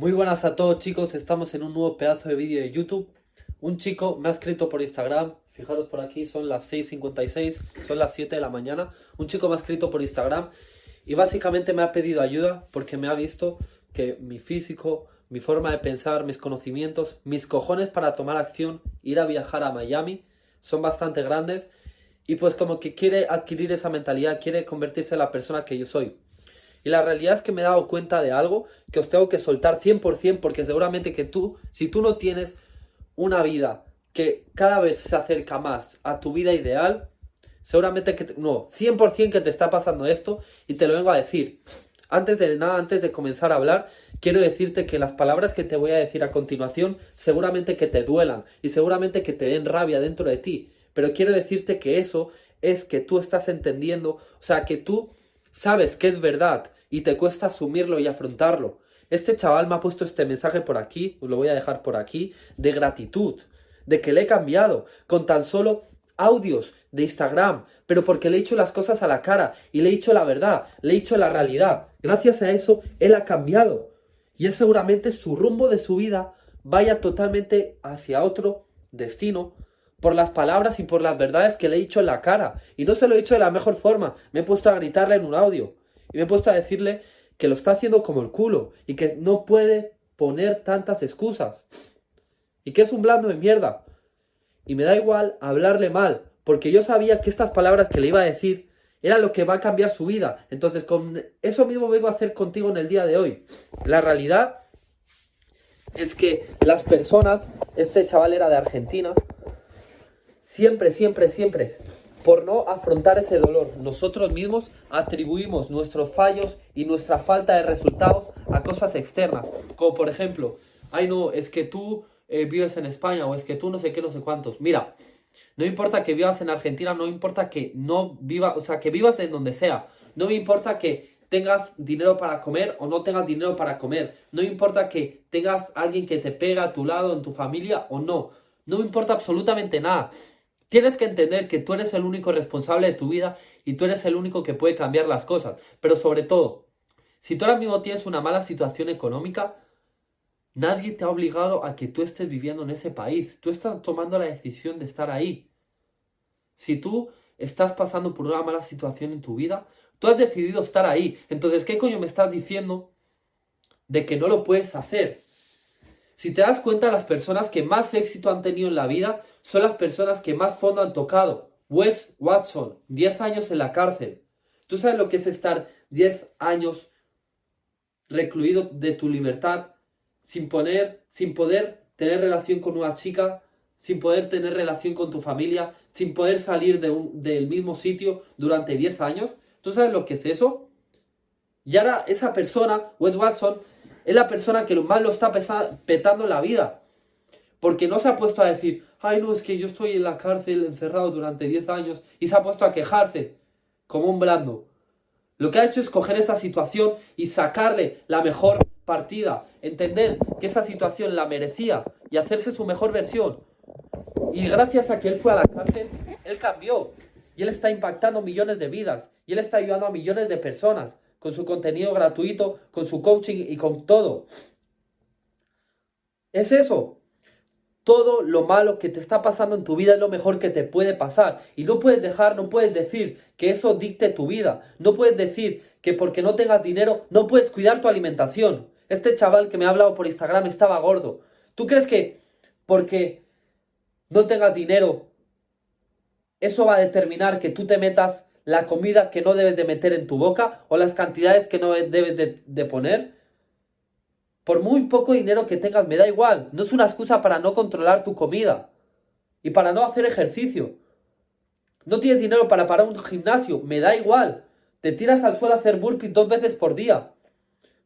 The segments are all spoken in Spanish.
Muy buenas a todos chicos, estamos en un nuevo pedazo de vídeo de YouTube. Un chico me ha escrito por Instagram, fijaros por aquí, son las 6.56, son las 7 de la mañana. Un chico me ha escrito por Instagram y básicamente me ha pedido ayuda porque me ha visto que mi físico, mi forma de pensar, mis conocimientos, mis cojones para tomar acción, ir a viajar a Miami, son bastante grandes y pues como que quiere adquirir esa mentalidad, quiere convertirse en la persona que yo soy. Y la realidad es que me he dado cuenta de algo que os tengo que soltar 100% porque seguramente que tú, si tú no tienes una vida que cada vez se acerca más a tu vida ideal, seguramente que, no, 100% que te está pasando esto y te lo vengo a decir. Antes de nada, antes de comenzar a hablar, quiero decirte que las palabras que te voy a decir a continuación seguramente que te duelan y seguramente que te den rabia dentro de ti. Pero quiero decirte que eso es que tú estás entendiendo, o sea, que tú sabes que es verdad y te cuesta asumirlo y afrontarlo. Este chaval me ha puesto este mensaje por aquí, os lo voy a dejar por aquí, de gratitud, de que le he cambiado, con tan solo audios de Instagram, pero porque le he hecho las cosas a la cara y le he dicho la verdad, le he dicho la realidad. Gracias a eso, él ha cambiado. Y es seguramente su rumbo de su vida vaya totalmente hacia otro destino por las palabras y por las verdades que le he dicho en la cara. Y no se lo he dicho de la mejor forma. Me he puesto a gritarle en un audio. Y me he puesto a decirle que lo está haciendo como el culo. Y que no puede poner tantas excusas. Y que es un blando de mierda. Y me da igual hablarle mal. Porque yo sabía que estas palabras que le iba a decir era lo que va a cambiar su vida. Entonces, con eso mismo vengo a hacer contigo en el día de hoy. La realidad es que las personas, este chaval era de Argentina, Siempre, siempre, siempre, por no afrontar ese dolor, nosotros mismos atribuimos nuestros fallos y nuestra falta de resultados a cosas externas. Como por ejemplo, ay no, es que tú eh, vives en España o es que tú no sé qué, no sé cuántos. Mira, no importa que vivas en Argentina, no importa que no vivas, o sea, que vivas en donde sea. No me importa que tengas dinero para comer o no tengas dinero para comer. No importa que tengas alguien que te pega a tu lado en tu familia o no. No me importa absolutamente nada. Tienes que entender que tú eres el único responsable de tu vida y tú eres el único que puede cambiar las cosas. Pero sobre todo, si tú ahora mismo tienes una mala situación económica, nadie te ha obligado a que tú estés viviendo en ese país. Tú estás tomando la decisión de estar ahí. Si tú estás pasando por una mala situación en tu vida, tú has decidido estar ahí. Entonces, ¿qué coño me estás diciendo de que no lo puedes hacer? Si te das cuenta, las personas que más éxito han tenido en la vida son las personas que más fondo han tocado. Wes Watson, 10 años en la cárcel. ¿Tú sabes lo que es estar 10 años recluido de tu libertad sin, poner, sin poder tener relación con una chica, sin poder tener relación con tu familia, sin poder salir del mismo sitio durante 10 años? ¿Tú sabes lo que es eso? Y ahora esa persona, Wes Watson, es la persona que más lo está petando en la vida. Porque no se ha puesto a decir, ay no, es que yo estoy en la cárcel encerrado durante 10 años y se ha puesto a quejarse como un blando. Lo que ha hecho es coger esa situación y sacarle la mejor partida, entender que esa situación la merecía y hacerse su mejor versión. Y gracias a que él fue a la cárcel, él cambió y él está impactando millones de vidas y él está ayudando a millones de personas con su contenido gratuito, con su coaching y con todo. Es eso. Todo lo malo que te está pasando en tu vida es lo mejor que te puede pasar. Y no puedes dejar, no puedes decir que eso dicte tu vida. No puedes decir que porque no tengas dinero no puedes cuidar tu alimentación. Este chaval que me ha hablado por Instagram estaba gordo. ¿Tú crees que porque no tengas dinero eso va a determinar que tú te metas la comida que no debes de meter en tu boca o las cantidades que no debes de, poner. Por muy poco dinero que tengas, me da igual. No es una excusa para no controlar tu comida y para no hacer ejercicio. No tienes dinero para parar un gimnasio, me da igual. Te tiras al suelo a hacer burpees dos veces por día.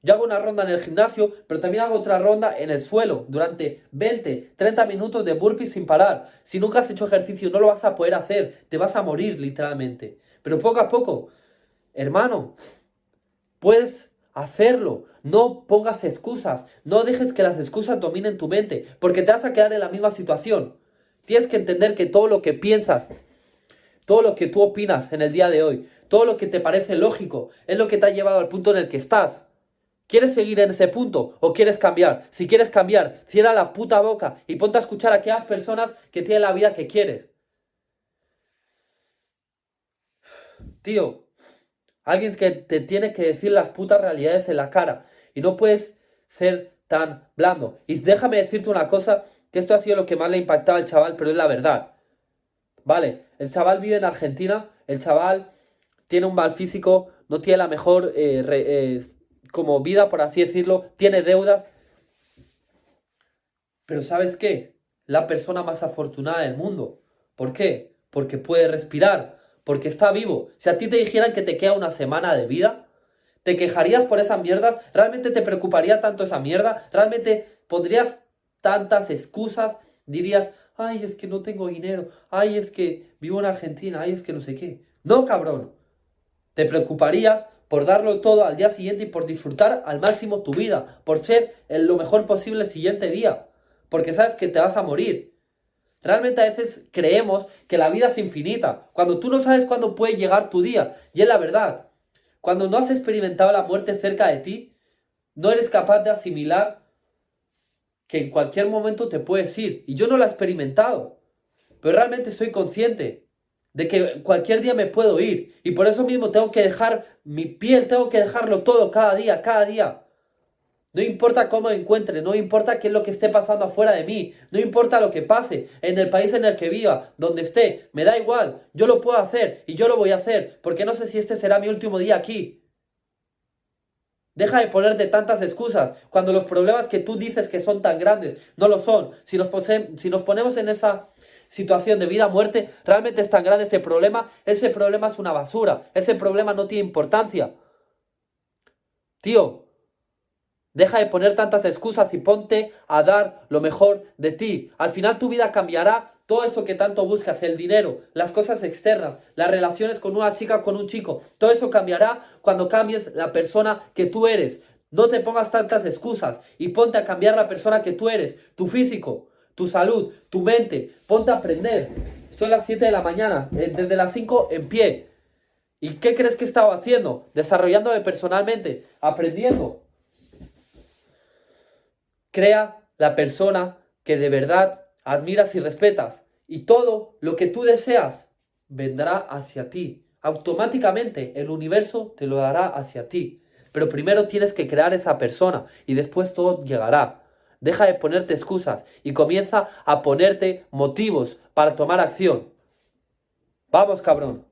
Yo hago una ronda en el gimnasio, pero también hago otra ronda en el suelo durante 20, 30 minutos de burpees sin parar. Si nunca has hecho ejercicio no lo vas a poder hacer, te vas a morir literalmente. Pero poco a poco, hermano, puedes hacerlo. No pongas excusas. No dejes que las excusas dominen tu mente, porque te vas a quedar en la misma situación. Tienes que entender que todo lo que piensas, todo lo que tú opinas en el día de hoy, todo lo que te parece lógico, es lo que te ha llevado al punto en el que estás. ¿Quieres seguir en ese punto o quieres cambiar? Si quieres cambiar, cierra la puta boca y ponte a escuchar a aquellas personas que tienen la vida que quieres. Tío, alguien que te tiene que decir las putas realidades en la cara y no puedes ser tan blando. Y déjame decirte una cosa, que esto ha sido lo que más le ha impactado al chaval, pero es la verdad. Vale, el chaval vive en Argentina, el chaval tiene un mal físico, no tiene la mejor eh, eh, como vida, por así decirlo, tiene deudas. Pero ¿sabes qué? La persona más afortunada del mundo. ¿Por qué? Porque puede respirar, porque está vivo. Si a ti te dijeran que te queda una semana de vida, ¿te quejarías por esa mierda? ¿Realmente te preocuparía tanto esa mierda? ¿Realmente pondrías tantas excusas? Dirías, ay, es que no tengo dinero, ay, es que vivo en Argentina, ay, es que no sé qué. No, cabrón. Te preocuparías por darlo todo al día siguiente y por disfrutar al máximo tu vida, por ser en lo mejor posible el siguiente día, porque sabes que te vas a morir. Realmente a veces creemos que la vida es infinita, cuando tú no sabes cuándo puede llegar tu día, y es la verdad. Cuando no has experimentado la muerte cerca de ti, no eres capaz de asimilar que en cualquier momento te puedes ir. Y yo no lo he experimentado, pero realmente soy consciente de que cualquier día me puedo ir y por eso mismo tengo que dejar mi piel, tengo que dejarlo todo cada día, cada día. No importa cómo me encuentre, no importa qué es lo que esté pasando afuera de mí, no importa lo que pase en el país en el que viva, donde esté, me da igual, yo lo puedo hacer y yo lo voy a hacer, porque no sé si este será mi último día aquí. Deja de ponerte tantas excusas cuando los problemas que tú dices que son tan grandes no lo son. Si nos, ponemos en esa situación de vida muerte, realmente es tan grande ese problema, ese problema es una basura, ese problema no tiene importancia. Tío, deja de poner tantas excusas y ponte a dar lo mejor de ti. Al final tu vida cambiará todo eso que tanto buscas, el dinero, las cosas externas, las relaciones con una chica, con un chico, todo eso cambiará cuando cambies la persona que tú eres. No te pongas tantas excusas y ponte a cambiar la persona que tú eres, tu físico, tu salud, tu mente. Ponte a aprender. Son las 7 de la mañana, eh, desde las 5 en pie. ¿Y qué crees que he estado haciendo? Desarrollándome personalmente, aprendiendo. Crea la persona que de verdad admiras y respetas. Y todo lo que tú deseas vendrá hacia ti. Automáticamente el universo te lo dará hacia ti. Pero primero tienes que crear esa persona y después todo llegará. Deja de ponerte excusas y comienza a ponerte motivos para tomar acción. Vamos, cabrón.